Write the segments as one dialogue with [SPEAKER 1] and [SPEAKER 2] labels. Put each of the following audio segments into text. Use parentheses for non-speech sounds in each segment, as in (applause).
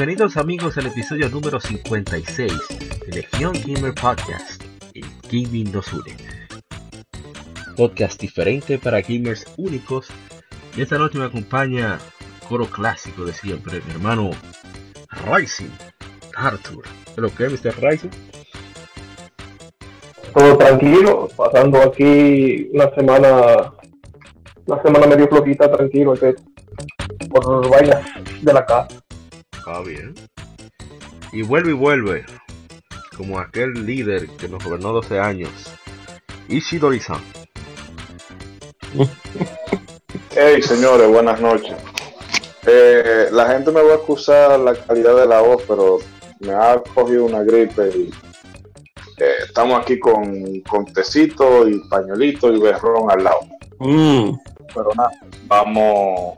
[SPEAKER 1] Bienvenidos amigos al episodio número 56 de Legion Gamer Podcast, el Gaming nos une. Podcast diferente para gamers únicos. Esta noche me acompaña coro clásico de siempre, mi hermano Rising Arthur. ¿Lo que Mr. Rising?
[SPEAKER 2] Todo tranquilo, pasando aquí una semana, una semana medio flojita, tranquilo, por vainas de la casa.
[SPEAKER 1] Ah, bien. Y vuelve y vuelve, como aquel líder que nos gobernó 12 años, Ishidori-san.
[SPEAKER 3] Hey, señores, buenas noches. Eh, la gente me va a acusar la calidad de la voz, pero me ha cogido una gripe y eh, estamos aquí con, con tecito y pañuelito y berrón al lado. Mm. Pero nada, vamos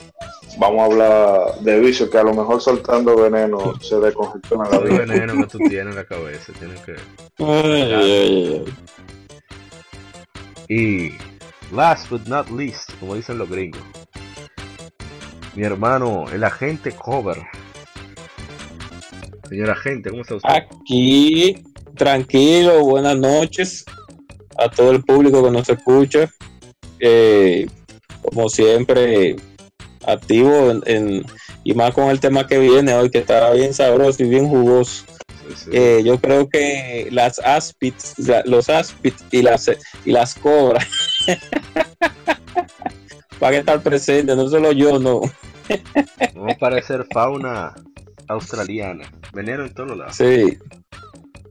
[SPEAKER 3] vamos a hablar de vicio, que a lo mejor soltando veneno se descongestiona la
[SPEAKER 1] vida. veneno que tú tienes en la cabeza, tienes que... y last but not least, como dicen los gringos, mi hermano, el agente Cover. Señor agente, ¿cómo está usted?
[SPEAKER 4] Aquí, tranquilo, buenas noches a todo el público que nos escucha. Eh, como siempre, activo en, y más con el tema que viene hoy, que estará bien sabroso y bien jugoso. Eh, yo creo que las aspits, los aspits y las, y las cobras (laughs) van a estar presentes, no solo yo, no.
[SPEAKER 1] Vamos a parecer fauna australiana, veneno en todos lados.
[SPEAKER 4] Sí,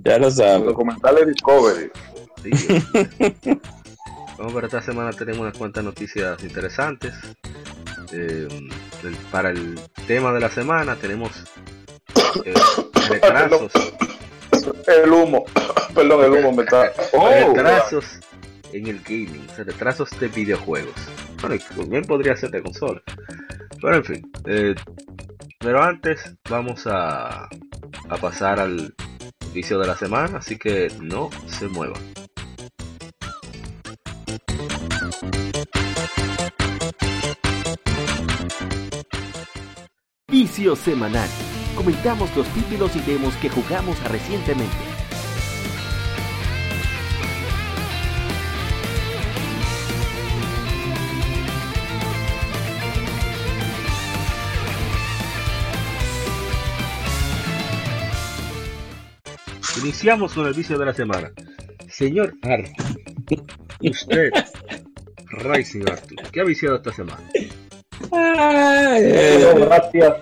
[SPEAKER 4] ya lo sabes.
[SPEAKER 3] Documentales Discovery.
[SPEAKER 1] Sí, (laughs) Vamos a ver, esta semana tenemos unas cuantas noticias interesantes. Eh, para el tema de la semana tenemos (coughs) eh, retrasos.
[SPEAKER 3] El humo, (coughs) perdón, el humo me está. (coughs)
[SPEAKER 1] Oh, retrasos en el gaming, retrasos de videojuegos. Bueno, también podría ser de consola. Pero en fin. Eh, pero antes vamos a, a pasar al inicio de la semana, así que no se muevan. Vicio Semanal. Comentamos los títulos y demos que jugamos recientemente. Iniciamos con el vicio de la semana. Señor Arthur, usted, (laughs) Rising Arthur, ¿qué ha viciado esta semana?
[SPEAKER 2] Gracias,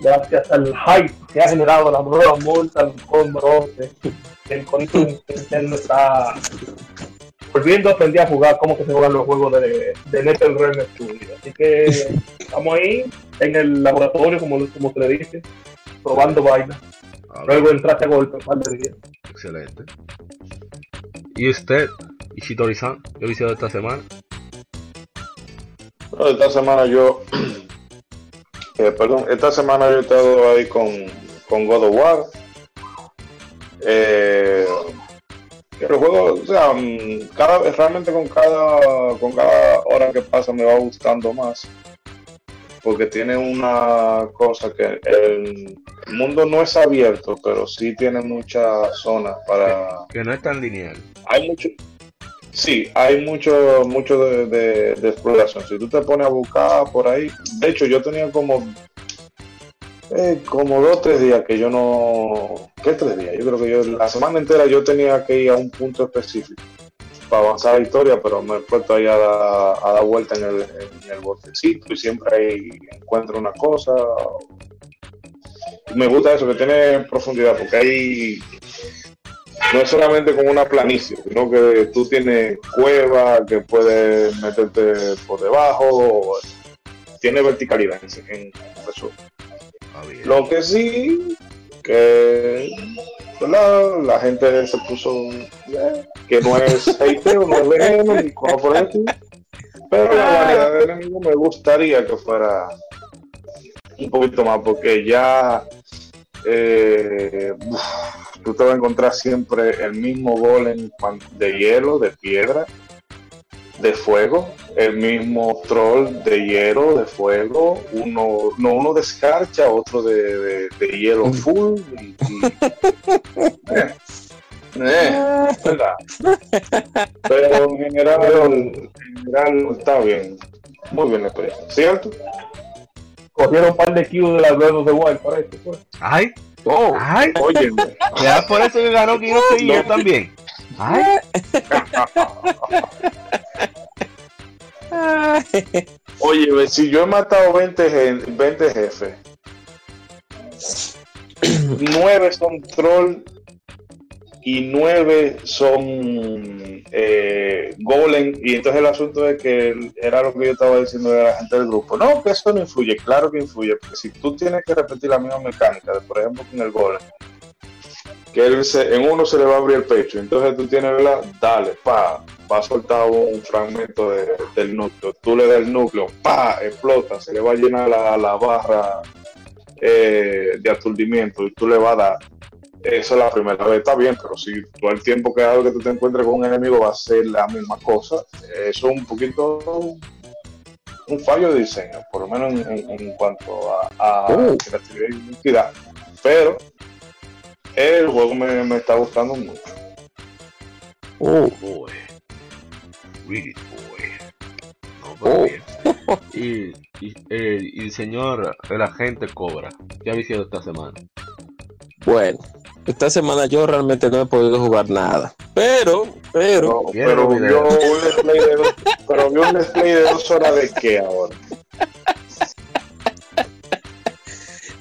[SPEAKER 2] gracias al hype que ha generado la nueva Mortal Kombat el Control está volviendo a aprender a jugar cómo que se juegan los juegos de, de NetherRealm Studio. Así que estamos ahí en el laboratorio, como, como se le dice, probando vainas. Luego entraste a golpe, par de días.
[SPEAKER 1] Excelente. ¿Y usted, Ishidori-san, qué ha esta semana?
[SPEAKER 3] Esta semana yo, (clears throat) eh, perdón, esta semana yo he estado ahí con, con God of War. Eh, el juego, o sea, mm, cada, realmente con cada, con cada hora que pasa me va gustando más. Porque tiene una cosa que el mundo no es abierto, pero sí tiene muchas zonas para...
[SPEAKER 1] Que no es tan lineal.
[SPEAKER 3] Hay mucho, Sí, hay mucho, mucho de, exploración. Si tú te pones a buscar por ahí, de hecho yo tenía como eh, como dos tres días que yo no, ¿qué tres días? Yo creo que yo la semana entera yo tenía que ir a un punto específico para avanzar la historia, pero me he puesto ahí a, dar vuelta en el, en el botecito y siempre ahí encuentro una cosa. Me gusta eso, que tiene profundidad, porque hay no es solamente como una planicie, sino que tú tienes cueva que puedes meterte por debajo, tiene verticalidad en, eso. Lo que sí, que ¿verdad? la gente se puso que no es hateo, no es veneno, ni como por eso. Pero la variedad de enemigos me gustaría que fuera un poquito más, porque ya eh, uf, tú te vas a encontrar siempre el mismo golem de hielo, de piedra, de fuego, el mismo troll de hielo, de fuego, uno, no uno de escarcha, otro de, de, de hielo full. Y, y- eh, eh. Pero en general, en general está bien, muy bien la experiencia, ¿cierto?
[SPEAKER 2] Cogieron un par de kills de las Breath the Wild, parece. Pues.
[SPEAKER 1] Ay,
[SPEAKER 4] Oh,
[SPEAKER 1] ay.
[SPEAKER 3] Oye, (laughs)
[SPEAKER 1] Ya por eso que ganó King of the Year también. Ay, (laughs)
[SPEAKER 3] oye, ve, si yo he matado 20, gen- 20 jefes, (clears throat) 9 son troll y 9 son eh, golem. Y entonces el asunto es que era lo que yo estaba diciendo de la gente del grupo. No, que eso no influye, claro que influye, porque si tú tienes que repetir la misma mecánica, por ejemplo con el golem, que él se- en uno se le va a abrir el pecho, entonces tú tienes, ¿verdad? Dale, pa, va a soltar un fragmento de- del núcleo, tú le das el núcleo, pa, explota, se le va a llenar la, la barra eh, de aturdimiento y tú le vas a dar. Eso es la primera vez, está bien, pero si todo el tiempo que que tú te encuentres con un enemigo va a ser la misma cosa, eso es un poquito un fallo de diseño, por lo menos en, en- en cuanto a, a
[SPEAKER 4] Oh.
[SPEAKER 3] creatividad y identidad. Pero el juego me, me está gustando mucho.
[SPEAKER 4] oh,
[SPEAKER 1] boy. Read it, boy. No,
[SPEAKER 4] Oh.
[SPEAKER 1] bien. Y, y, eh, y el señor, el agente Cobra, ¿qué ha visto esta semana?
[SPEAKER 4] bueno, esta semana yo realmente no he podido jugar nada. Pero, pero,
[SPEAKER 3] Pero, vio un de dos, pero vio un let's play de dos horas de qué ahora.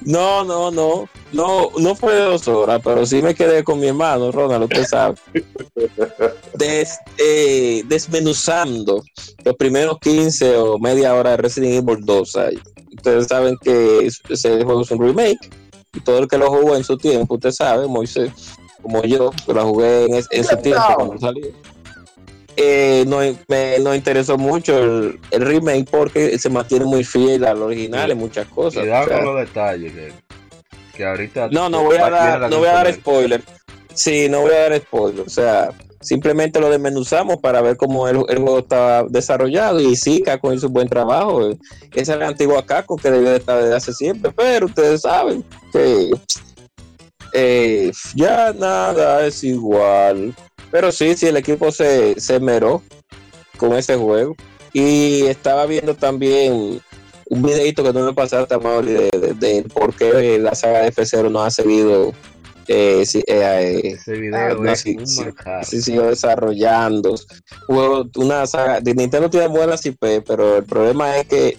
[SPEAKER 4] no, no, no, no, no fue de dos horas, pero sí me quedé con mi hermano, Ronald, usted sabe. Des- eh, desmenuzando los primeros 15 o media hora de Resident Evil 2. ahí. Ustedes saben que es- ese juego es un remake todo el que lo jugó en su tiempo, usted sabe, Moisés, como yo, que lo jugué en, es- en su tiempo cuando salió. Eh, no, me no interesó mucho el, el remake porque se mantiene muy fiel al original en muchas cosas.
[SPEAKER 1] Cuidado
[SPEAKER 4] o sea,
[SPEAKER 1] con los detalles, que, que ahorita...
[SPEAKER 4] no, no voy a dar,
[SPEAKER 1] la
[SPEAKER 4] no voy a dar spoiler. Sí, no voy a dar spoiler. O sea, simplemente lo desmenuzamos para ver cómo el, juego está desarrollado. Y sí, Caco hizo un buen trabajo. eh. Esa es la antigua Caco que debió de estar desde hace siempre. Pero ustedes saben que eh, ya nada es igual. Pero sí, sí, el equipo se, se meró con ese juego. Y estaba viendo también un videito que no me pasaste, Mauri, de, de, de por qué la saga de F0 no ha seguido eh, sí, eh, eh,
[SPEAKER 1] Ese video
[SPEAKER 4] no,
[SPEAKER 1] es
[SPEAKER 4] sí, sí, siguió desarrollando. Juego, una saga de Nintendo tiene buenas IP, pero el problema es que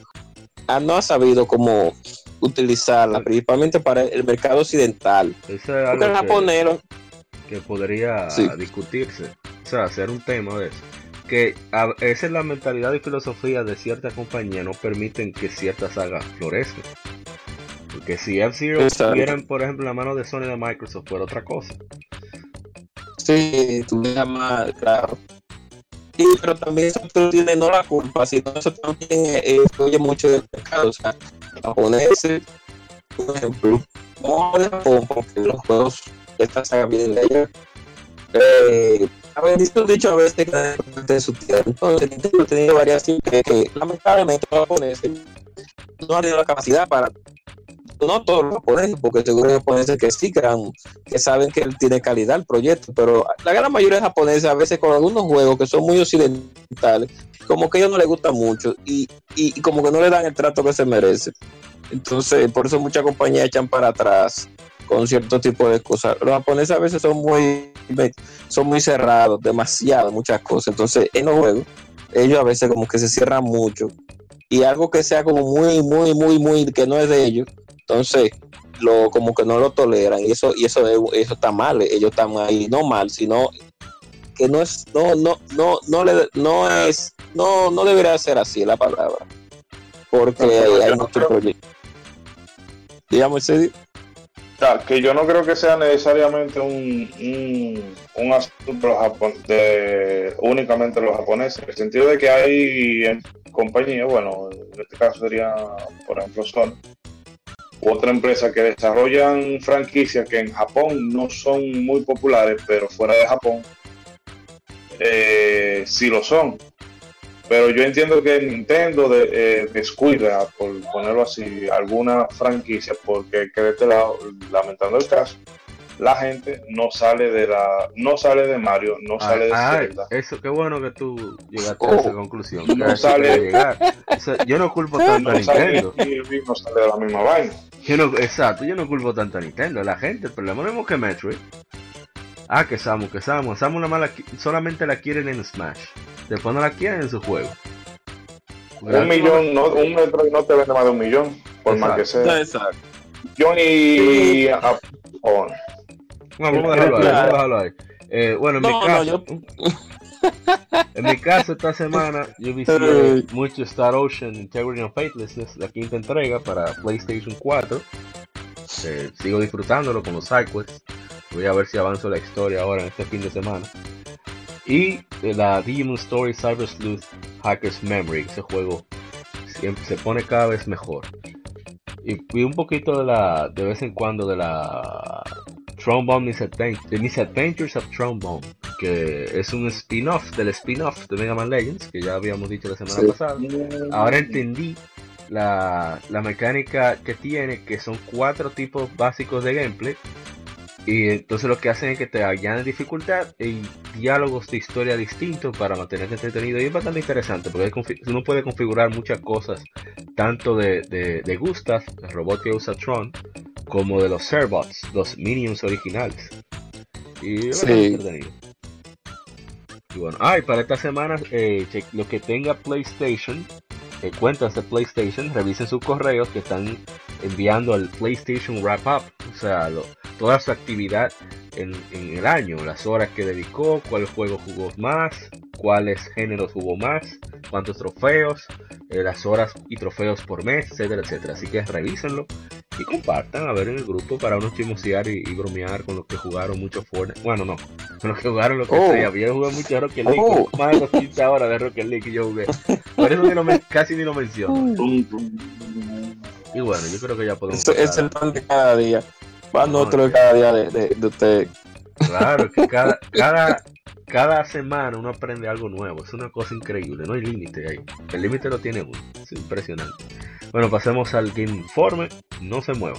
[SPEAKER 4] ah, no ha sabido cómo utilizarla, principalmente para el mercado occidental.
[SPEAKER 1] Eso es algo
[SPEAKER 4] el
[SPEAKER 1] que- podría discutirse, o sea, hacer un tema de eso. Que a- esa es la mentalidad y filosofía de ciertas compañías, no permiten que ciertas sagas florezcan. Porque si F-Zero estuviera, por ejemplo, en la mano de Sony de Microsoft, fuera otra cosa.
[SPEAKER 4] sí, tuviera más, claro. Sí, pero también eso tú tienes no la culpa, sino eso también eh, influye mucho del mercado. O sea, japoneses, por ejemplo, no porque los juegos de esta saga vienen de allá. Eh, a ver, dicho, dicho a veces que de su tiempo. Entonces, Nintendo tenido varias que, que lamentablemente los japoneses no han tenido la capacidad para no todos los japoneses, porque seguro hay japoneses que sí crean, que saben que tiene calidad el proyecto, pero la gran mayoría de japoneses a veces con algunos juegos que son muy occidentales, como que a ellos no les gusta mucho y, y, y como que no le dan el trato que se merece. Entonces, por eso muchas compañías echan para atrás con cierto tipo de cosas. Los japoneses a veces son muy, son muy cerrados, demasiado, muchas cosas. Entonces, en los juegos, ellos a veces como que se cierran mucho. Y algo que sea como muy, muy, muy, muy, que no es de ellos, entonces lo como que no lo toleran y eso y eso es- eso está mal ellos están ahí no mal sino que no es no no no no le no es no no debería ser así la palabra. Porque
[SPEAKER 3] No,
[SPEAKER 4] hay
[SPEAKER 3] no
[SPEAKER 4] muchos proyectos. Digamos ese
[SPEAKER 3] Ya, que yo no creo que sea necesariamente un, un, un asunto japon- de únicamente los japoneses, en el sentido de que hay eh, compañías, bueno, en este caso sería, por ejemplo, Sony, otra empresa que desarrollan franquicias que en Japón no son muy populares, pero fuera de Japón eh, sí lo son. Pero yo entiendo que Nintendo eh, descuida, por ponerlo así, alguna franquicia, porque que de este lado, lamentando el caso, la gente no sale de la, no sale de Mario, no sale de
[SPEAKER 1] Ah,
[SPEAKER 3] Zelda.
[SPEAKER 1] eso, qué bueno que tú llegaste a
[SPEAKER 3] Oh.
[SPEAKER 1] esa conclusión.
[SPEAKER 3] No sale.
[SPEAKER 1] O sea, yo no culpo tanto a
[SPEAKER 3] No sale
[SPEAKER 1] Nintendo.
[SPEAKER 3] y no sale de la misma vaina.
[SPEAKER 1] Yo no, exacto, yo no culpo tanto a Nintendo, la gente. El problema no es que Metroid. Ah, que Samus, que Samus. Samus nada más la qui- solamente la quieren en Smash. Después no la quieren en su juego.
[SPEAKER 3] Un millón, no, un Metroid no te vende más de un millón, por más que sea.
[SPEAKER 4] Exacto.
[SPEAKER 3] Ah, oh,
[SPEAKER 1] No, vamos a dejarlo ahí, vamos a dejarlo ahí. Eh, bueno, en mi
[SPEAKER 4] No, no,
[SPEAKER 1] caso,
[SPEAKER 4] yo.
[SPEAKER 1] en mi caso esta semana yo
[SPEAKER 4] Ay.
[SPEAKER 1] mucho Star Ocean Integrity and Faithlessness, la quinta entrega para PlayStation 4. Eh, sigo disfrutándolo con los sidequests. Voy a ver si avanzo la historia ahora en este fin de semana. Y eh, la Digimon Story Cyber Sleuth Hacker's Memory, ese juego siempre se pone cada vez mejor. Y, y un poquito de la, de vez en cuando de la Trombone Misadventures, The Misadventures of Trombone, que es un spin-off del spin-off de Mega Man Legends, que ya habíamos dicho la semana
[SPEAKER 3] Sí.
[SPEAKER 1] pasada. Ahora entendí la, la mecánica que tiene, que son cuatro tipos básicos de gameplay. Y entonces lo que hacen es que te añaden dificultad y diálogos de historia distintos para mantenerte entretenido. Y es bastante interesante porque uno puede configurar muchas cosas, tanto de, de, de Gustav, el robot que usa Tron, como de los Serbots, los minions originales. Y es bastante
[SPEAKER 4] Sí.
[SPEAKER 1] entretenido. Y bueno, ah, y para esta semana, eh, los que tenga PlayStation, eh, cuentas de PlayStation, revisen sus correos que están enviando al PlayStation Wrap Up, o sea, lo- toda su actividad en, en el año, las horas que dedicó, cuál juego jugó más, cuáles géneros jugó más, cuántos trofeos, eh, las horas y trofeos por mes, etcétera, etcétera. Así que revísenlo y compartan a ver en el grupo para uno chismosear y, y bromear con los que jugaron mucho Fortnite. Bueno, no, con los que jugaron lo que
[SPEAKER 4] Oh.
[SPEAKER 1] sea. Yo jugué mucho Rocket League,
[SPEAKER 4] Oh.
[SPEAKER 1] más de los 15 horas de Rocket League que yo jugué. Por eso ni lo men- casi ni lo menciono. Y bueno, yo creo que ya podemos.
[SPEAKER 4] Es
[SPEAKER 1] pasar
[SPEAKER 4] el pan de cada día. Pan
[SPEAKER 1] No,
[SPEAKER 4] otro de cada día de, de, de usted.
[SPEAKER 1] Claro, que (laughs) cada, cada, cada semana uno aprende algo nuevo. Es una cosa increíble, no hay límite ahí. El límite lo tiene uno. Es impresionante. Bueno, pasemos al Game Informe. No se mueva.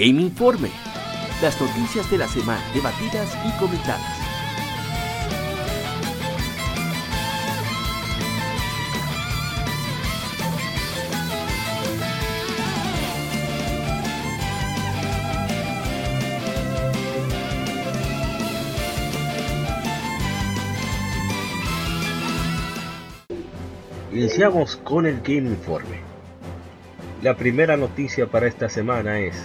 [SPEAKER 5] Game Informe. Las noticias de la semana debatidas y comentadas.
[SPEAKER 1] Iniciamos con el Game Informe. La primera noticia para esta semana es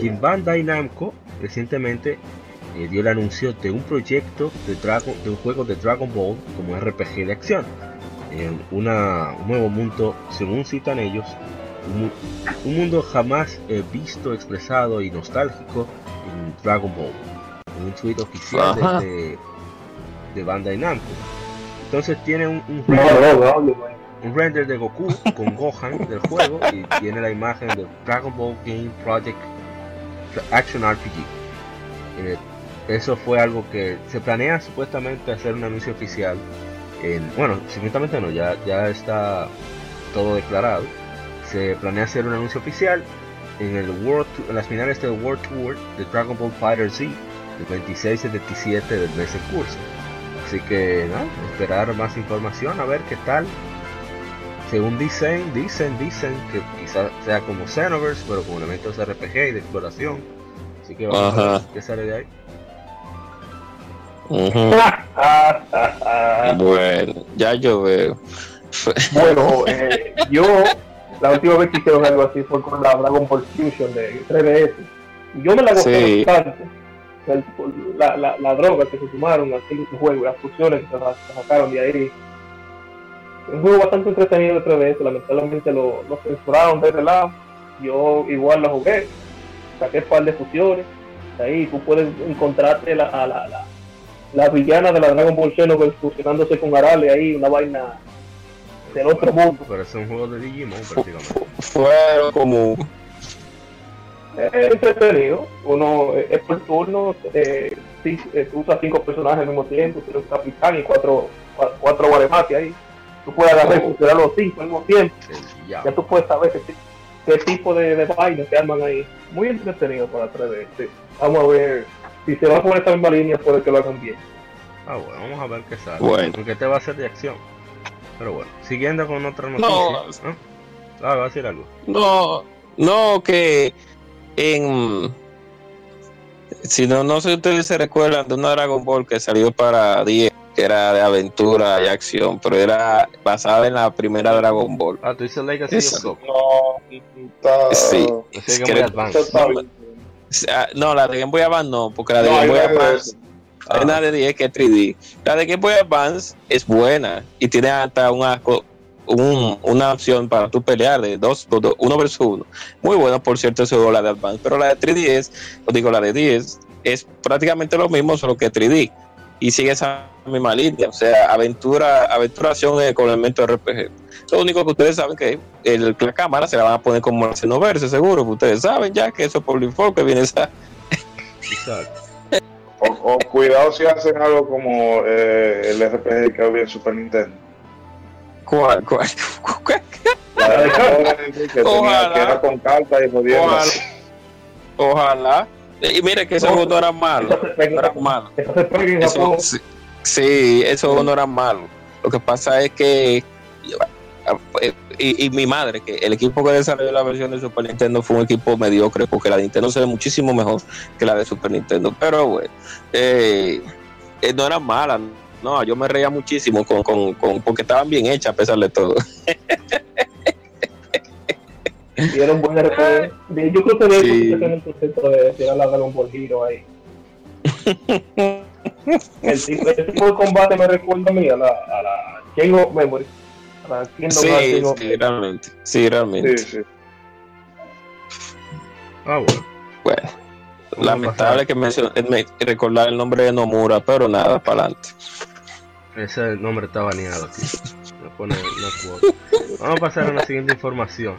[SPEAKER 1] que Bandai Namco recientemente eh, dio el anuncio de un proyecto de, Dragon, de un juego de Dragon Ball como RPG de acción. en una, un nuevo mundo, según citan ellos, un, un mundo jamás eh, visto, expresado y nostálgico en Dragon Ball. En un tweet oficial
[SPEAKER 4] Ajá.
[SPEAKER 1] de, de Bandai Namco. Entonces tiene un, un
[SPEAKER 2] No,
[SPEAKER 1] render,
[SPEAKER 2] no, no, no,
[SPEAKER 1] un render de Goku con Gohan del juego y tiene la imagen de Dragon Ball Game Project Action RPG. Eh, eso fue algo que se planea supuestamente hacer un anuncio oficial. En, bueno, supuestamente no, ya, ya está todo declarado. Se planea hacer un anuncio oficial en el World en las finales del World Tour de Dragon Ball Fighter Z, del 26 y 27 del mes en curso. Así que, ¿no? Esperar más información, a ver qué tal. Según dicen, dicen, dicen que quizás sea como Xenoverse, pero con elementos de RPG y de exploración. Así que vamos a ver qué sale de ahí.
[SPEAKER 2] Ah, ah, ah.
[SPEAKER 4] Bueno, ya yo veo.
[SPEAKER 2] Bueno, (laughs) eh, yo la última vez que hicieron algo así fue con la Dragon Ball Fusion de 3DS. Yo me la gocé
[SPEAKER 4] Sí.
[SPEAKER 2] bastante. El- La, la, la droga que se sumaron al quinto juego, las fusiones que se sacaron de ahí. Un juego bastante entretenido de 3DS, lamentablemente lo, lo censuraron de ese lado. Yo igual lo jugué, saqué un par de fusiones. Ahí tú puedes encontrarte la, a la, la, la villana de la Dragon Ball Xenoverse fusionándose con Arale ahí, una vaina del otro mundo.
[SPEAKER 1] Pero es un juego de Digimon prácticamente.
[SPEAKER 4] Fueron como.
[SPEAKER 2] Es entretenido, uno eh, es por turno, eh, sí, eh, tú usas cinco personajes al mismo tiempo, tienes un capitán y cuatro, cua- cuatro guaremates ahí. Tú puedes agarrar y funcionar los cinco al mismo tiempo,
[SPEAKER 1] ya.
[SPEAKER 2] ya tú puedes saber qué, ti- qué tipo de, de vainas se arman ahí. Muy entretenido para 3D. sí. Vamos a ver si se va por esta misma línea, puede que lo hagan bien.
[SPEAKER 1] Ah, bueno, vamos a ver qué sale.
[SPEAKER 4] Bueno.
[SPEAKER 1] Porque te va a ser de acción. Pero bueno, siguiendo con otra noticia.
[SPEAKER 4] No.
[SPEAKER 1] ¿no? Ah, va a decir algo.
[SPEAKER 4] No, no, que en. Si no, no sé si ustedes se recuerdan de una Dragon Ball que salió para 10, que era de aventura y acción, pero era basada en la primera Dragon Ball.
[SPEAKER 1] Ah, tú dices Legacy of Goku.
[SPEAKER 3] No, está.
[SPEAKER 4] Sí. Es
[SPEAKER 1] Game
[SPEAKER 4] que-
[SPEAKER 1] Boy Advance.
[SPEAKER 3] está bien.
[SPEAKER 4] Ah, No, la de Game Boy Advance no, porque la de
[SPEAKER 3] No,
[SPEAKER 4] Game Boy Advance.
[SPEAKER 1] Ah,
[SPEAKER 4] es una de 10 que es 3D. La de Game Boy Advance es buena y tiene hasta una, un- una opción para tú pelear de dos, dos- uno versus uno. Muy buena, por cierto, ese juego, la de Advance. Pero la de 3DS, os digo, la de 10 es prácticamente lo mismo, solo que 3D. Y sigue esa misma línea, o sea, aventura, aventuración eh, con elementos RPG. Lo único que ustedes saben que el, la cámara se la van a poner como el verse seguro, que ustedes saben ya que eso es por default que viene esa.
[SPEAKER 1] exacto. (laughs)
[SPEAKER 3] O, o cuidado si hacen algo como eh, el RPG que había en Super Nintendo.
[SPEAKER 4] ¿Cuál, cuál, (laughs) cuál?
[SPEAKER 3] La de que, tenía, que era con carta y.
[SPEAKER 4] Ojalá. Ojalá. Y mire que ese
[SPEAKER 2] No,
[SPEAKER 4] juego no era malo.
[SPEAKER 2] Eso se pega
[SPEAKER 4] No
[SPEAKER 2] en
[SPEAKER 4] era
[SPEAKER 2] Japón.
[SPEAKER 4] malo.
[SPEAKER 2] Eso se pega en
[SPEAKER 4] Eso,
[SPEAKER 2] Japón.
[SPEAKER 4] sí, sí, juego no era malo. Lo que pasa es que. Y, y mi madre, que el equipo que desarrolló la versión de Super Nintendo fue un equipo mediocre, porque la de Nintendo se ve muchísimo mejor que la de Super Nintendo. Pero bueno, eh, eh, no era mala. No, yo me reía muchísimo con, con, con- porque estaban bien hechas a pesar de todo. (laughs)
[SPEAKER 2] Dieron buen RPG. Yo creo que de
[SPEAKER 4] Sí.
[SPEAKER 2] hecho están en el proceso de tirar la Dragon Ball Hero ahí. (laughs) El tipo, el tipo de combate me recuerda a mí a la, a la of Memory. A la
[SPEAKER 4] Sí,
[SPEAKER 2] Chain of
[SPEAKER 4] sí, realmente. Sí, realmente.
[SPEAKER 3] Sí, sí.
[SPEAKER 1] Ah, bueno.
[SPEAKER 4] Bueno,
[SPEAKER 1] a
[SPEAKER 4] lamentable que mencioné, me- recordar el nombre de Nomura, pero nada, para adelante.
[SPEAKER 1] Ese nombre está baneado aquí. Me pone una cuota. Vamos a pasar a la siguiente información.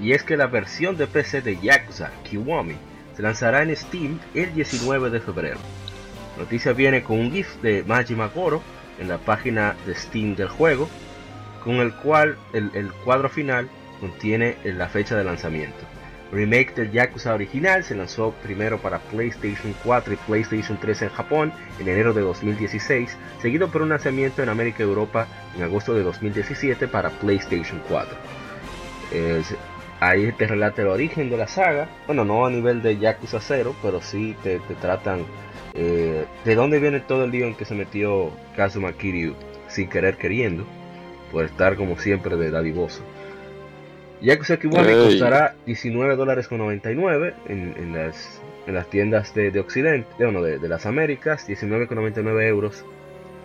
[SPEAKER 1] Y es que la versión de PC de Yakuza Kiwami se lanzará en Steam el 19 de febrero. La noticia viene con un GIF de Majima Goro en la página de Steam del juego, con el cual el, cuadro final contiene la fecha de lanzamiento. Remake del Yakuza original se lanzó primero para PlayStation 4 y PlayStation 3 en Japón en enero de 2016, seguido por un lanzamiento en América y Europa en agosto de 2017 para PlayStation 4. Es- ahí te relata el origen de la saga, bueno, no a nivel de Yakuza 0, pero sí te, te tratan eh, de dónde viene todo el lío en que se metió Kazuma Kiryu sin querer queriendo, por estar como siempre de dadivoso. Yakuza Kiwami costará 19 dólares con 99 en, en las, en las tiendas de, de Occidente, de, bueno, de, de las Américas, 19,99 euros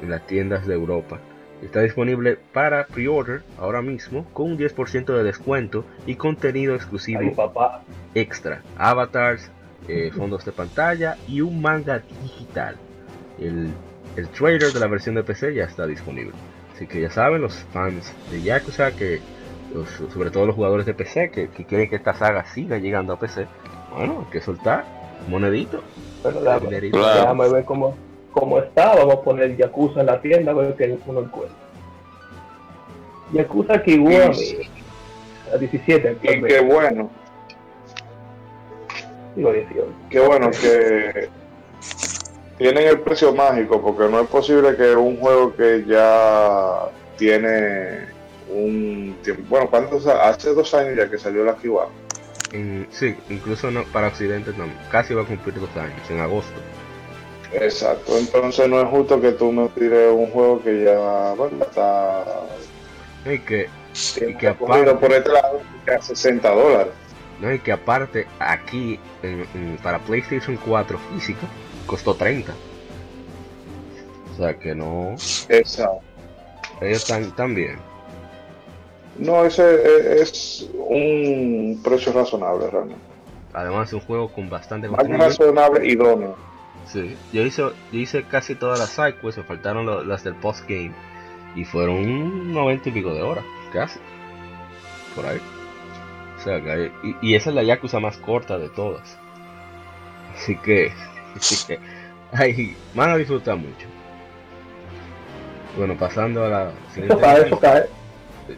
[SPEAKER 1] en las tiendas de Europa. Está disponible para pre-order ahora mismo con un 10% de descuento y contenido exclusivo
[SPEAKER 2] Ay, papá.
[SPEAKER 1] extra, avatars, eh, fondos de pantalla y un manga digital. El, el trailer de la versión de PC ya está disponible. Así que ya saben, los fans de Yakuza, que los- sobre todo los jugadores de PC que, que quieren que esta saga siga llegando a PC, bueno, hay que soltar monedito.
[SPEAKER 2] Pero déjame ver cómo, cómo está. Vamos a poner Yakuza en la tienda a ver qué uno encuentra. Yakuza Kiwami.
[SPEAKER 3] Sí.
[SPEAKER 2] A 17
[SPEAKER 3] Y qué
[SPEAKER 2] actualmente.
[SPEAKER 3] bueno,
[SPEAKER 2] Digo 18.
[SPEAKER 3] qué bueno que tienen el precio mágico, porque no es posible que un juego que ya tiene un tiempo. Bueno, ¿cuántos? Hace dos años ya que salió la Kiwami.
[SPEAKER 1] En- sí, incluso no, para Occidente no, casi va a cumplir dos años, en agosto.
[SPEAKER 3] Exacto, entonces no es justo que tú me tires un juego que ya bueno, está
[SPEAKER 1] Y que, y que aparte,
[SPEAKER 3] por este lado a 60 dólares.
[SPEAKER 1] no, y que aparte aquí en- en- para PlayStation 4 físico costó 30. O sea que no,
[SPEAKER 3] Exacto.
[SPEAKER 1] ellos están tan bien.
[SPEAKER 3] No, ese es, es un precio razonable realmente.
[SPEAKER 1] Además es un juego con bastante
[SPEAKER 3] Más razonable idóneo.
[SPEAKER 1] Sí, yo hice, yo hice casi todas las sidequests, me faltaron lo- las del postgame y fueron un 90 y pico de horas, casi. Por ahí. O sea, que hay- y, y esa es la Yakuza más corta de todas. Así que, (laughs) así que ay, van a disfrutar mucho. Bueno, pasando a la
[SPEAKER 2] Eso
[SPEAKER 1] siguiente
[SPEAKER 2] eso
[SPEAKER 1] noticia.
[SPEAKER 2] cae.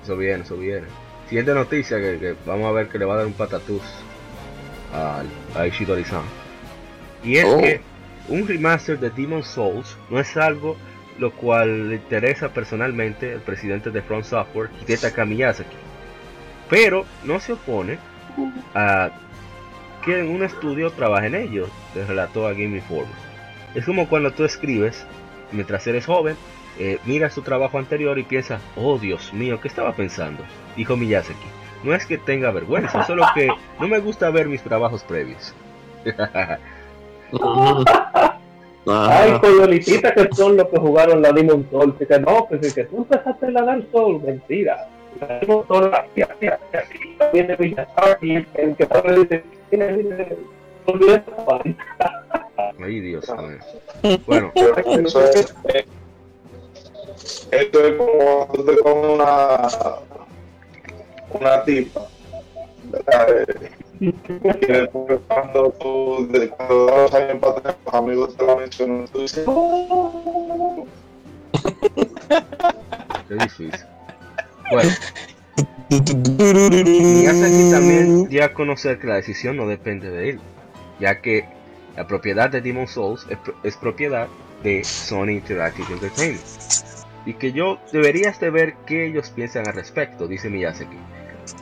[SPEAKER 1] Eso viene, eso viene. Siguiente noticia que, que vamos a ver que le va a dar un patatús a, a Ishidori-san. Y es
[SPEAKER 4] Oh.
[SPEAKER 1] que un remaster de Demon Souls no es algo lo cual le interesa personalmente al presidente de Front Software, Hidetaka Miyazaki. Pero no se opone a que un estudio trabaje en ello, le relató a Game Informer. Es como cuando tú escribes, mientras eres joven, eh, miras tu trabajo anterior y piensas, oh Dios mío, ¿qué estaba pensando? Dijo Miyazaki. No es que tenga vergüenza, solo que no me gusta ver mis trabajos previos. (laughs)
[SPEAKER 2] Ay,
[SPEAKER 4] Ajá.
[SPEAKER 2] coyolititas que son los que jugaron la Demon Souls. Que no, que, que tú empezaste la Dark Souls. Mentira. La Demon tía, tía, tía, tía, viene Villasar y el, que padre dice, tiene, tiene, olvida esta parte.
[SPEAKER 1] Ay Dios mío. Bueno, (laughs)
[SPEAKER 3] Eso es, esto es como cuando te comes una, una tipa. Y cuando tú, cuando años para atrás, los amigos te lo mencionan, tú dices, "Oh".
[SPEAKER 1] qué difícil. Bueno, Miyazaki también dio a conocer que la decisión no depende de él, ya que la propiedad de Demon Souls es propiedad de Sony Interactive Entertainment. Y que yo deberías de ver qué ellos piensan al respecto, dice Miyazaki.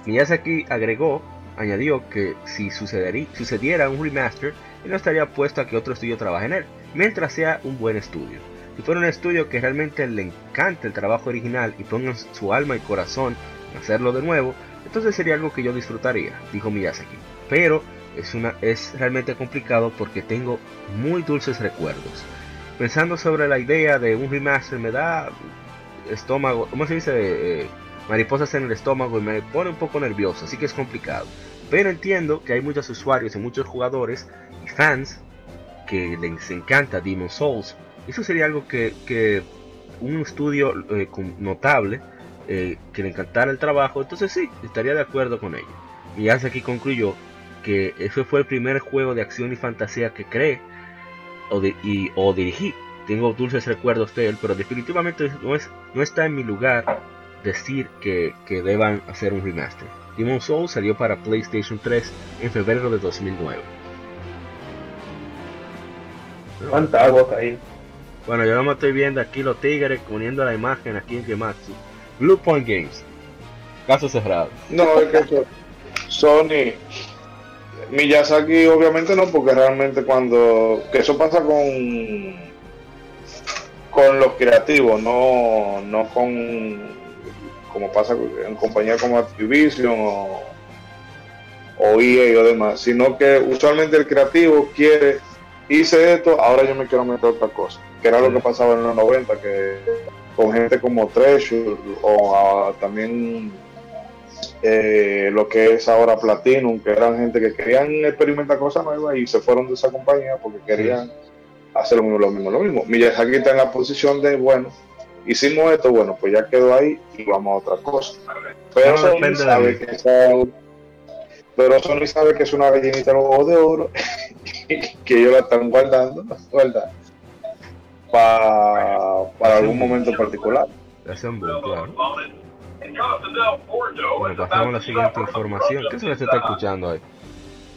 [SPEAKER 1] Miyazaki agregó, añadió que si sucediera un remaster, él no estaría puesto a que otro estudio trabaje en él, mientras sea un buen estudio. Si fuera un estudio que realmente le encante el trabajo original y pongan su alma y corazón en hacerlo de nuevo, entonces sería algo que yo disfrutaría, dijo Miyazaki. Pero es, una, es realmente complicado porque tengo muy dulces recuerdos. Pensando sobre la idea de un remaster me da estómago, ¿cómo se dice? Eh, mariposas en el estómago y me pone un poco nervioso, así que es complicado. Pero entiendo que hay muchos usuarios y muchos jugadores y fans que les encanta Demon Souls. Eso sería algo que, que un estudio eh, notable eh, que le encantara el trabajo, entonces sí, estaría de acuerdo con ello. Miyazaki concluyó que ese fue el primer juego de acción y fantasía que creé o, y, o dirigí. Tengo dulces recuerdos de él, pero definitivamente no, es, no está en mi lugar decir que, que deban hacer un remaster. Demon Souls salió para PlayStation 3 en febrero de 2009.
[SPEAKER 2] ¿Cuánta agua caí?
[SPEAKER 1] Bueno, yo no me estoy viendo aquí los tigres poniendo la imagen aquí en Gematsu. Blue Point Games. Caso cerrado.
[SPEAKER 3] No, es que eso- Sony, Miyazaki obviamente no, porque realmente cuando, que eso pasa con, con los creativos, no, no con, como pasa en compañías como Activision o, o EA o demás, sino que usualmente el creativo quiere, hice esto, ahora yo me quiero meter otra cosa, que era lo que pasaba en los 90, que con gente como Treasure o también eh, lo que es ahora Platinum, que eran gente que querían experimentar cosas nuevas y se fueron de esa compañía porque querían hacer lo mismo, lo mismo, lo mismo. Miyazaki está en la posición de, bueno, hicimos esto, bueno, pues ya quedó ahí y vamos a otra cosa. Pero
[SPEAKER 1] No
[SPEAKER 3] Sony sabe que pero Sony sabe que es una gallinita de oro (laughs) que ellos la están guardando, guardando pa- para algún momento particular.
[SPEAKER 1] Hace un boom, claro. Bueno, pasamos a la siguiente información. ¿Qué se les está escuchando ahí?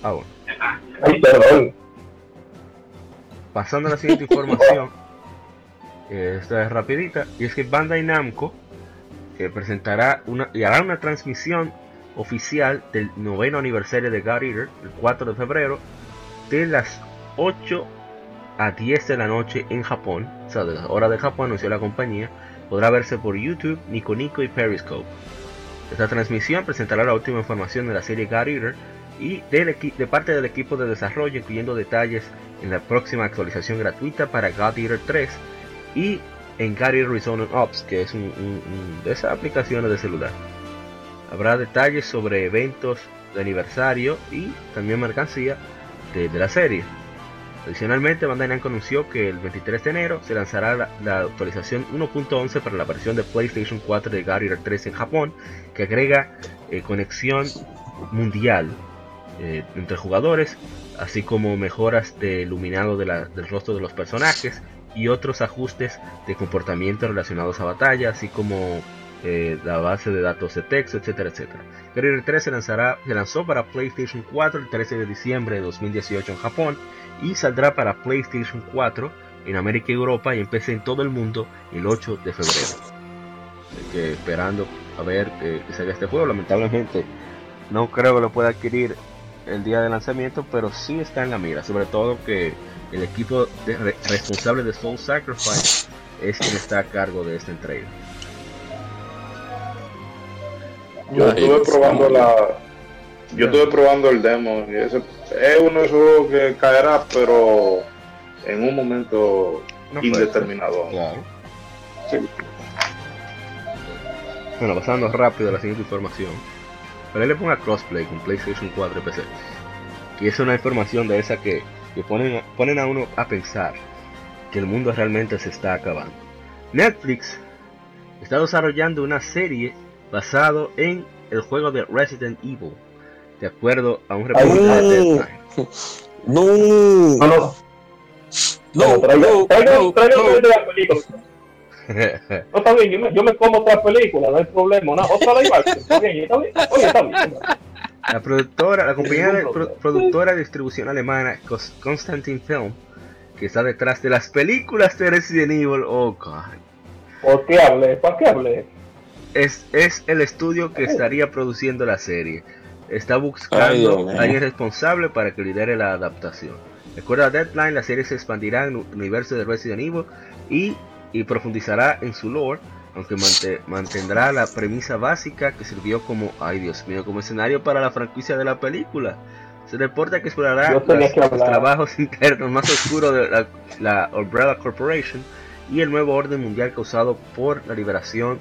[SPEAKER 1] Ah, bueno.
[SPEAKER 2] Ay, perdón.
[SPEAKER 1] Pasando a la siguiente información, (laughs) esta es rapidita, y es que Bandai Namco eh, presentará una, y hará una transmisión oficial del noveno aniversario de God Eater, el 4 de febrero, de las 8 a 10 de la noche en Japón, o sea, de la hora de Japón, anunció la compañía, podrá verse por YouTube, Nico Nico y Periscope. Esta transmisión presentará la última información de la serie God Eater y de parte del equipo de desarrollo, incluyendo detalles en la próxima actualización gratuita para God Eater 3 y en Eater Resonant Ops, que es un, de esas aplicaciones de celular. Habrá detalles sobre eventos de aniversario y también mercancía de, la serie. Adicionalmente, Bandai Namco anunció que el 23 de enero se lanzará la, actualización 1.11 para la versión de PlayStation 4 de Eater 3 en Japón, que agrega eh, conexión mundial eh, entre jugadores, así como mejoras de iluminado del rostro de los personajes y otros ajustes de comportamiento relacionados a batalla, así como eh, la base de datos de texto, etcétera, etcétera. Eater 3 se, lanzará, se lanzó para PlayStation 4 el 13 de diciembre de 2018 en Japón y saldrá para PlayStation 4 en América y Europa y en PC en todo el mundo el 8 de febrero. Que esperando a ver eh, que salga este juego, lamentablemente no creo que lo pueda adquirir el día de lanzamiento, pero sí está en la mira, sobre todo que el equipo de- re- responsable de Soul Sacrifice es quien está a cargo de esta entrega.
[SPEAKER 3] Yo estuve probando la. Yo estuve probando el demo y ese es uno de esos juegos que caerá, pero en un momento
[SPEAKER 1] No
[SPEAKER 3] indeterminado.
[SPEAKER 1] Claro.
[SPEAKER 3] Sí.
[SPEAKER 1] Bueno, pasando rápido a la siguiente información. Pero él le ponga crossplay con PlayStation 4 y PC. Y es una información de esa que, que ponen, a- ponen a uno a pensar que el mundo realmente se está acabando. Netflix está desarrollando una serie basado en el juego de Resident Evil. De acuerdo a un reporte de
[SPEAKER 4] Ay.
[SPEAKER 1] Deadline.
[SPEAKER 4] No,
[SPEAKER 2] No, no.
[SPEAKER 4] no,
[SPEAKER 2] traiga,
[SPEAKER 4] no,
[SPEAKER 2] traiga,
[SPEAKER 4] no,
[SPEAKER 2] traiga
[SPEAKER 4] no.
[SPEAKER 2] de la película. No, está bien, yo me, yo me como otra película, no hay problema. Una, otra live action, está bien, está bien. Oye, está bien.
[SPEAKER 1] La productora, la compañía de pro- productora de distribución alemana Constantin Film, que está detrás de las películas de Resident Evil, oh god,
[SPEAKER 2] ¿Por qué hablé? ¿Para qué hablé?
[SPEAKER 1] es, es el estudio que estaría produciendo la serie. Está buscando a alguien responsable para que lidere la adaptación. Recuerda Deadline, la serie se expandirá en el universo de Resident Evil y, y profundizará en su lore, aunque mante- mantendrá la premisa básica que sirvió como, ay Dios mío, como escenario para la franquicia de la película. Se reporta que explorará las-
[SPEAKER 2] que
[SPEAKER 1] los trabajos (laughs) internos más oscuros de la, la Umbrella Corporation y el nuevo orden mundial causado por la liberación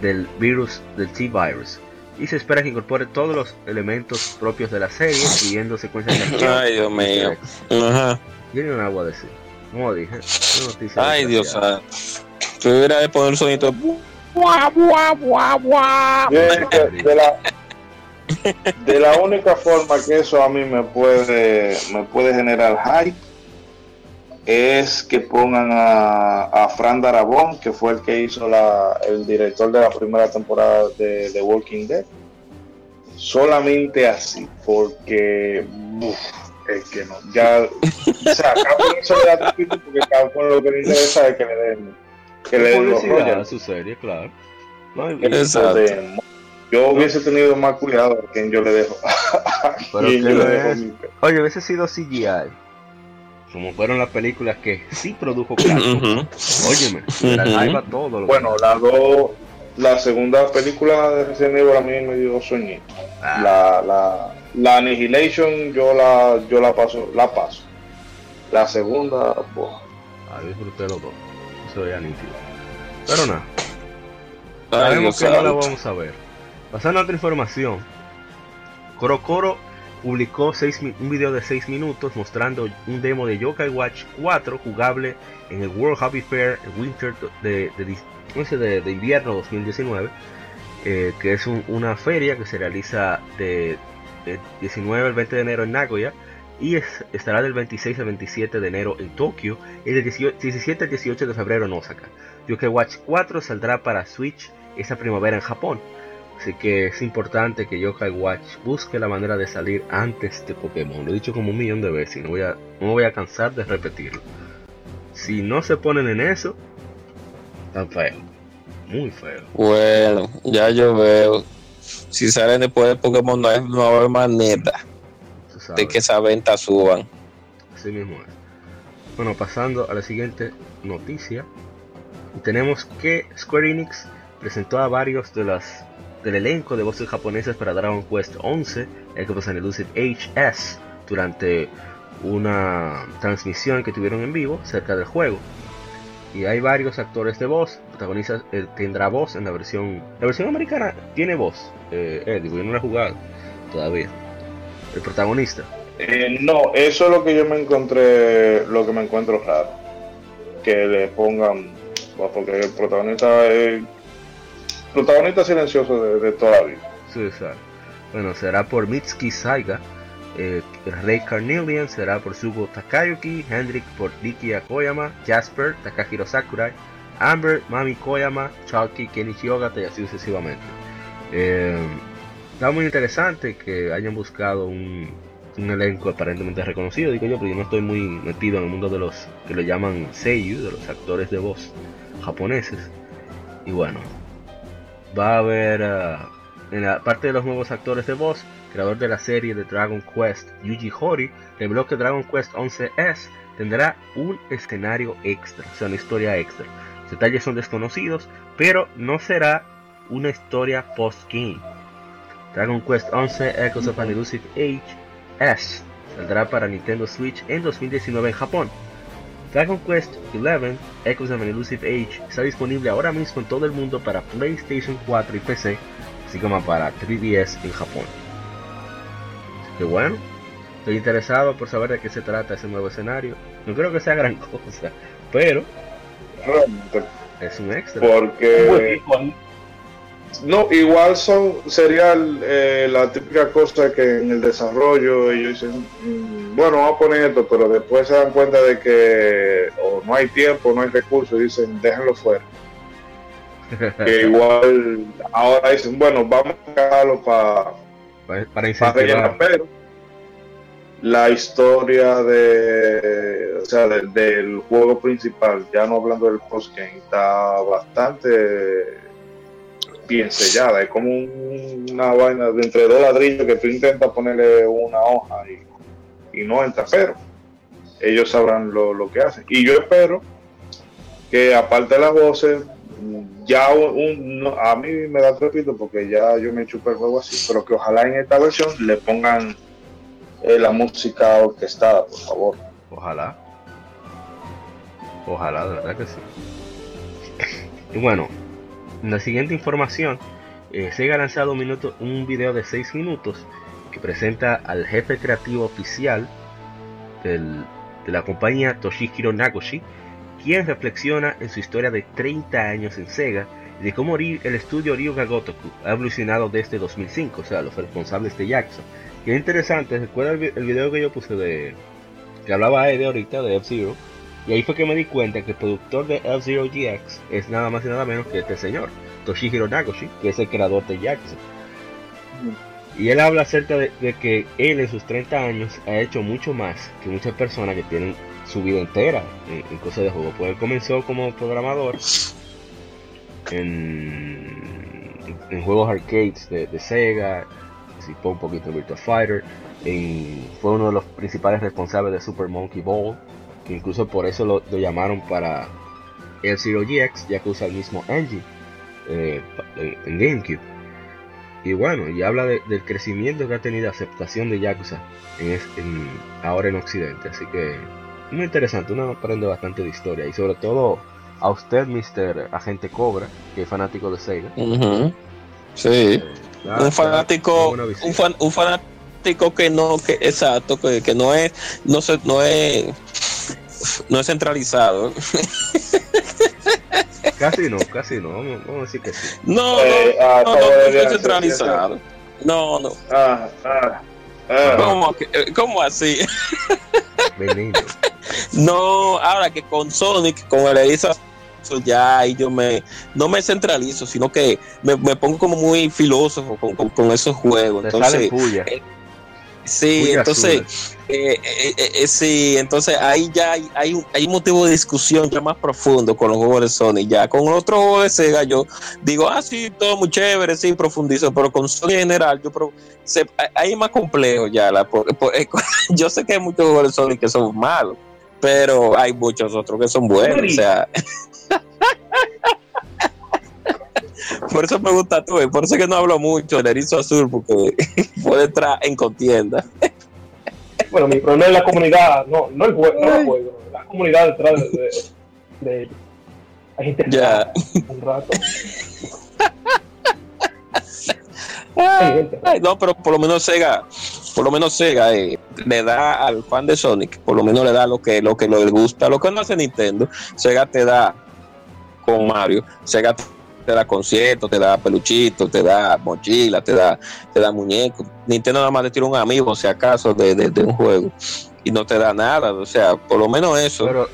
[SPEAKER 1] del virus del T-Virus. Y se espera que incorpore todos los elementos propios de la serie, incluyendo secuencias de acción.
[SPEAKER 4] Ay, Dios mío. Ajá.
[SPEAKER 1] Yo un agua a decir. Como dije, una noticia
[SPEAKER 4] Ay, Dios
[SPEAKER 1] desgraciada.
[SPEAKER 4] Deberías de poner un sonito. Buah, buah, buah, buah.
[SPEAKER 3] De, de la, de la única forma que eso a mí me puede, me puede generar hype es que pongan a, a Fran Darabont, que fue el que hizo la, el director de la primera temporada de The Walking Dead. Solamente así, porque uf, es que no, ya, o sea, Capcom eso le da porque Capcom lo que le interesa es que le den, que le den los
[SPEAKER 1] Publicidad a su serie, claro. No,
[SPEAKER 4] Exacto.
[SPEAKER 3] de- yo hubiese tenido más cuidado a quien yo le dejo. (laughs)
[SPEAKER 1] Pero
[SPEAKER 3] yo le dejo mi-
[SPEAKER 1] Oye, hubiese sido CGI. Como fueron las películas que sí produjo (clears throat) Capcom.
[SPEAKER 4] Ujú.
[SPEAKER 1] Óyeme, se la todo lo
[SPEAKER 3] Bueno, la dos, la segunda película de Resident Evil a mí me dio sueñito.
[SPEAKER 1] Ah.
[SPEAKER 3] La, la, la Annihilation yo la, yo la paso, la paso. La segunda, pues,
[SPEAKER 1] Ah, disfruté los dos. Nítido. Pero nada, sabemos que no la vamos a ver. Pasando a otra información, Coro Coro publicó seis un video de 6 minutos mostrando un demo de Yokai Watch 4 jugable en el World Hobby Fair Winter de, de, invierno 2019, eh, que es un- una feria que se realiza de, de 19 al 20 de enero en Nagoya y es- estará del 26 al 27 de enero en Tokio y del 18 17 al 18 de febrero en Osaka. Yokai Watch 4 saldrá para Switch esa primavera en Japón. Así que es importante que Yokai Watch busque la manera de salir antes de Pokémon. Lo he dicho como un millón de veces y no, voy a, no voy a cansar de repetirlo. Si no se ponen en eso, tan feo. Muy feo.
[SPEAKER 4] Bueno, ya yo veo. Si salen después de Pokémon, no hay, no haber manera de que esa venta suban.
[SPEAKER 1] Así mismo es. Bueno, pasando a la siguiente noticia. Tenemos que Square Enix presentó a varios de las del elenco de voces japonesas para Dragon Quest 11, Echoes and Elusive HS, durante una transmisión que tuvieron en vivo cerca del juego. Y hay varios actores de voz, protagonistas eh, tendrá voz en la versión. La versión americana tiene voz, eh, eh, digo, yo no la he jugado todavía. El protagonista.
[SPEAKER 3] Eh, no, eso es lo que yo me encontré, lo que me encuentro raro. Que le pongan, porque el protagonista es protagonista silencioso de, de toda la vida.
[SPEAKER 1] Sí, exacto. Bueno, será por Mitsuki Saiga, eh, Rey Carnelian será por Sugo Takayuki, Hendrik por Riki Koyama, Jasper, Takahiro Sakurai, Amber, Mami Koyama, Chalky, Kenichi Ogata y así sucesivamente. Eh, está muy interesante que hayan buscado un, un elenco aparentemente reconocido, digo yo, pero yo no estoy muy metido en el mundo de los que le llaman Seiyu, de los actores de voz japoneses. Y bueno, va a haber ah, en la parte de los nuevos actores de voz, creador de la serie de Dragon Quest, Yuji Horii, reveló que Dragon Quest 11S tendrá un escenario extra, o sea, una historia extra. Los detalles son desconocidos, pero no será una historia post-game. Dragon Quest 11 Echoes of an Elusive Age S saldrá para Nintendo Switch en 2019 en Japón. Dragon Quest 11 Echoes of an Elusive Age está disponible ahora mismo en todo el mundo para PlayStation 4 y PC, así como para 3DS en Japón. Así que bueno, estoy interesado por saber de qué se trata ese nuevo escenario. No creo que sea gran (laughs) cosa, pero
[SPEAKER 3] Realmente,
[SPEAKER 1] es un extra.
[SPEAKER 3] Porque. No, igual son sería eh, la típica cosa que en el desarrollo ellos dicen, "Mm, bueno, vamos a poner esto, pero después se dan cuenta de que o no hay tiempo, no hay recursos, y dicen, déjenlo fuera. (laughs) Que igual ahora dicen, bueno, vamos a dejarlo para
[SPEAKER 1] para, para
[SPEAKER 3] rellenar, pero la historia de, o sea, del, del juego principal, ya no hablando del postgame, está bastante bien sellada. Es como un- una vaina de entre dos ladrillos que tú intentas ponerle una hoja y, no entra, pero ellos sabrán lo, que hacen. Y yo espero que aparte de las voces, ya a mí me da trepito porque ya yo me chupé el juego así, pero que ojalá en esta versión le pongan eh, la música orquestada, por favor.
[SPEAKER 1] Ojalá. Ojalá, de verdad que sí. Y bueno, en la siguiente información, eh, Sega ha lanzado un, video de 6 minutos que presenta al jefe creativo oficial de la compañía Toshihiro Nagoshi, quien reflexiona en su historia de 30 años en Sega y de cómo el estudio Ryuga Gotoku ha evolucionado desde 2005, o sea, los responsables de Jackson. Y es interesante, recuerda el, el video que yo puse de que hablaba de ahorita de F-Zero, y ahí fue que me di cuenta que el productor de F-Zero GX es nada más y nada menos que este señor, Toshihiro Nagoshi, que es el creador de Jackson. Y él habla acerca de, que él en sus 30 años ha hecho mucho más que muchas personas que tienen su vida entera en, cosas de juego. Pues él comenzó como programador en, juegos arcades de, Sega, un poquito en Virtua Fighter, fue uno de los principales responsables de Super Monkey Ball, que incluso por eso lo, lo llamaron para el Zero GX, ya que usa el mismo engine eh, en, GameCube. Y bueno, y habla de- del crecimiento que ha tenido aceptación de Yakuza en, en- ahora en Occidente. Así que muy interesante, uno aprende bastante de historia y sobre todo a usted, Mr. Agente Cobra, que es fanático de Sega.
[SPEAKER 4] Sí.
[SPEAKER 1] Eh,
[SPEAKER 4] un fanático, un, fan- un fanático que no, que exacto, que, que no es, no se, no es, no es centralizado.
[SPEAKER 1] Casi no, casi no, vamos, vamos a decir que sí.
[SPEAKER 4] No,
[SPEAKER 3] Eh,
[SPEAKER 4] no,
[SPEAKER 3] ah,
[SPEAKER 4] no, no, no es centralizado. No, no.
[SPEAKER 3] Ah, ah, ah.
[SPEAKER 4] ¿Cómo, eh, cómo así? No, ahora que con Sonic, con el Elisa, ya ahí yo me, no me centralizo, sino que me, me pongo como muy filósofo con, con- con esos juegos.
[SPEAKER 1] Te sale
[SPEAKER 4] Entonces,
[SPEAKER 1] puya.
[SPEAKER 4] Sí, entonces, eh, eh, eh, eh, sí, entonces ahí ya hay, hay, un, hay un motivo de discusión ya más profundo con los juegos de Sony. Ya con otros juegos de Sega yo digo, ah, sí, todo muy chévere, sí, profundizo, pero con Sony en general yo pro- se, es más complejo ya. La, por- por- (laughs) yo sé que hay muchos juegos de Sony que son malos, pero hay muchos otros que son buenos. O sea, (laughs) por eso me gusta tú, por eso es que no hablo mucho del erizo azul, porque (laughs) puede entrar en contienda. (laughs)
[SPEAKER 2] Bueno, mi problema es la comunidad, no, no el juego, no el juego, la comunidad detrás de, de, de- hay gente
[SPEAKER 4] Ya.
[SPEAKER 2] un rato.
[SPEAKER 4] Ay, ay, no, pero por lo menos Sega, por lo menos Sega eh, le da al fan de Sonic, por lo menos le da lo que lo que le gusta, lo que no hace Nintendo. Sega te da con Mario, Sega te da conciertos, te da peluchitos, te da mochila, te da, te da muñecos. Nintendo nada más te tira un amigo, si acaso, de, de, de un juego y no te da nada. O sea, por lo menos eso.
[SPEAKER 1] Pero,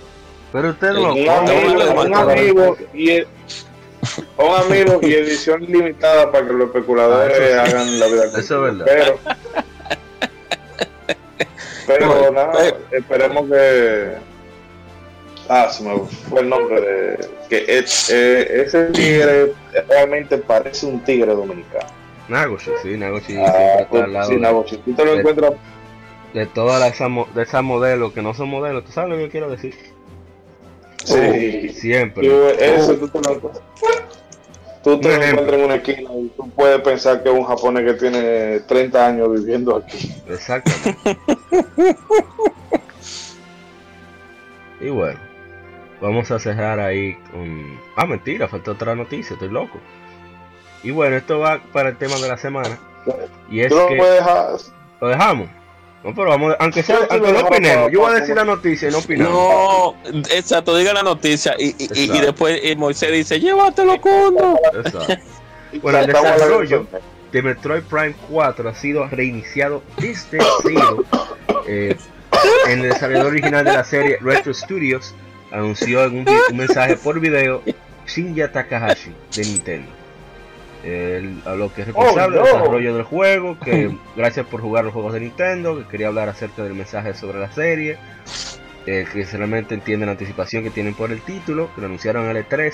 [SPEAKER 1] pero usted no
[SPEAKER 4] Eh,
[SPEAKER 3] Un
[SPEAKER 1] lo
[SPEAKER 3] amigo, un amigo y un amigo y edición limitada para que los especuladores
[SPEAKER 1] Ah, sí.
[SPEAKER 3] hagan la vida.
[SPEAKER 1] Eso es verdad.
[SPEAKER 3] Pero, pero
[SPEAKER 4] Bueno,
[SPEAKER 3] nada,
[SPEAKER 4] eh.
[SPEAKER 3] esperemos que. Ah, se me fue el nombre de. Que es- eh, ese tigre realmente parece un tigre dominicano.
[SPEAKER 1] Nagoshi, sí, Nagoshi
[SPEAKER 3] Ah,
[SPEAKER 1] siempre está al lado
[SPEAKER 3] sí, Nagoshi. Tú te lo
[SPEAKER 1] de-
[SPEAKER 3] encuentras.
[SPEAKER 1] de todas las esa mo- de esas modelos que no son modelos. ¿Tú sabes lo que yo quiero decir?
[SPEAKER 3] Sí.
[SPEAKER 1] Siempre.
[SPEAKER 3] Y eso tú te lo encuentras. Tú te lo encuentras en una esquina y tú puedes pensar que es un japonés que tiene 30 años viviendo aquí.
[SPEAKER 1] Exactamente. (laughs) y bueno, vamos a cerrar ahí con. Ah, mentira, falta otra noticia, estoy loco. Y bueno, esto va para el tema de la semana. Y es que.
[SPEAKER 3] dejar.
[SPEAKER 1] Lo dejamos. No, pero vamos, aunque, sea, aunque
[SPEAKER 3] lo
[SPEAKER 1] no opinemos, yo voy a decir la noticia y no opinamos.
[SPEAKER 4] No, exacto, diga la noticia y, y- y- y después eh, Moisés dice, llévatelo.
[SPEAKER 1] Exacto. Bueno, el desarrollo de Metroid Prime 4 ha sido reiniciado desde (coughs) cero. Eh, en el desarrollador original de la serie Retro Studios anunció en un, mensaje por video Shinya Takahashi de Nintendo. El- a lo que es responsable
[SPEAKER 2] Oh,
[SPEAKER 1] del
[SPEAKER 2] no.
[SPEAKER 1] desarrollo del juego, que gracias por jugar los juegos de Nintendo, que quería hablar acerca del mensaje sobre la serie, eh, que realmente entiende la anticipación que tienen por el título, que lo anunciaron en el E3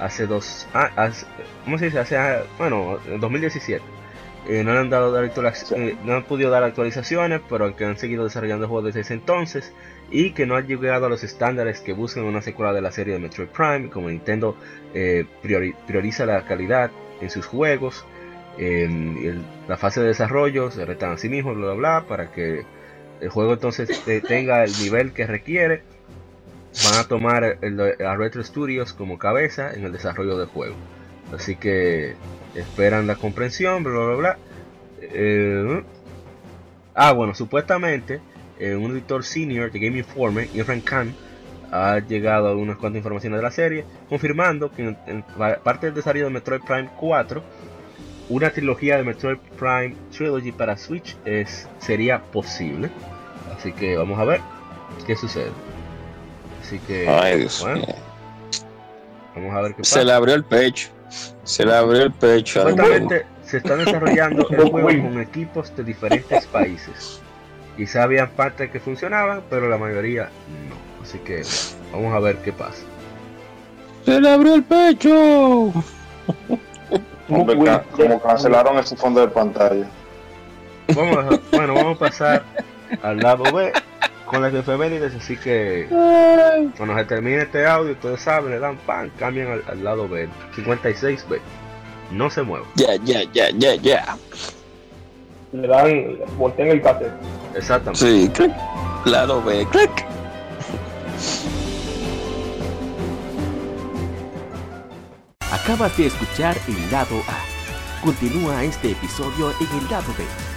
[SPEAKER 1] hace dos ah, hace- ¿cómo se dice? Hace, ah, bueno, en 2017. Eh, no le han dado eh, no han podido dar actualizaciones, pero que han seguido desarrollando juegos desde ese entonces y que no han llegado a los estándares que buscan una secuela de la serie de Metroid Prime, como Nintendo eh, priori- prioriza la calidad en sus juegos, el- la fase de desarrollo se retan a sí mismos, bla bla bla, para que el juego entonces te- (laughs) tenga el nivel que requiere. Van a tomar el- a Retro Studios como cabeza en el desarrollo del juego. Así que esperan la comprensión, bla bla bla. Eh, ah, bueno, supuestamente eh, un editor senior de Game Informer, Irfan Khan, ha llegado a unas cuantas informaciones de la serie, confirmando que en, en pa- parte del desarrollo de Metroid Prime 4, una trilogía de Metroid Prime Trilogy para Switch es, sería posible. Así que vamos a ver qué sucede. Así que,
[SPEAKER 4] Ay, Dios
[SPEAKER 1] bueno, vamos a ver qué
[SPEAKER 4] Se
[SPEAKER 1] pasa.
[SPEAKER 4] le abrió el pecho. Se le abrió el pecho.
[SPEAKER 1] Supuestamente se está desarrollando el (laughs) juego con equipos de diferentes países. Quizá había partes que funcionaban, pero la mayoría no. Así que vamos a ver qué pasa.
[SPEAKER 4] Se le abrió el pecho. (laughs)
[SPEAKER 3] Como, ca- como cancelaron ese fondo de pantalla.
[SPEAKER 1] Vamos a- bueno, vamos a pasar al lado B con las efemérides, así que cuando se termine este audio, ustedes saben, le dan pan, cambian al, al lado B, 56B. No se muevan.
[SPEAKER 4] Ya, ya, ya, ya, ya
[SPEAKER 2] le dan, voltean el cassette.
[SPEAKER 1] Exactamente.
[SPEAKER 4] Sí, clic, lado B, clic.
[SPEAKER 5] Acabas de escuchar el lado A. Continúa este episodio en el lado B.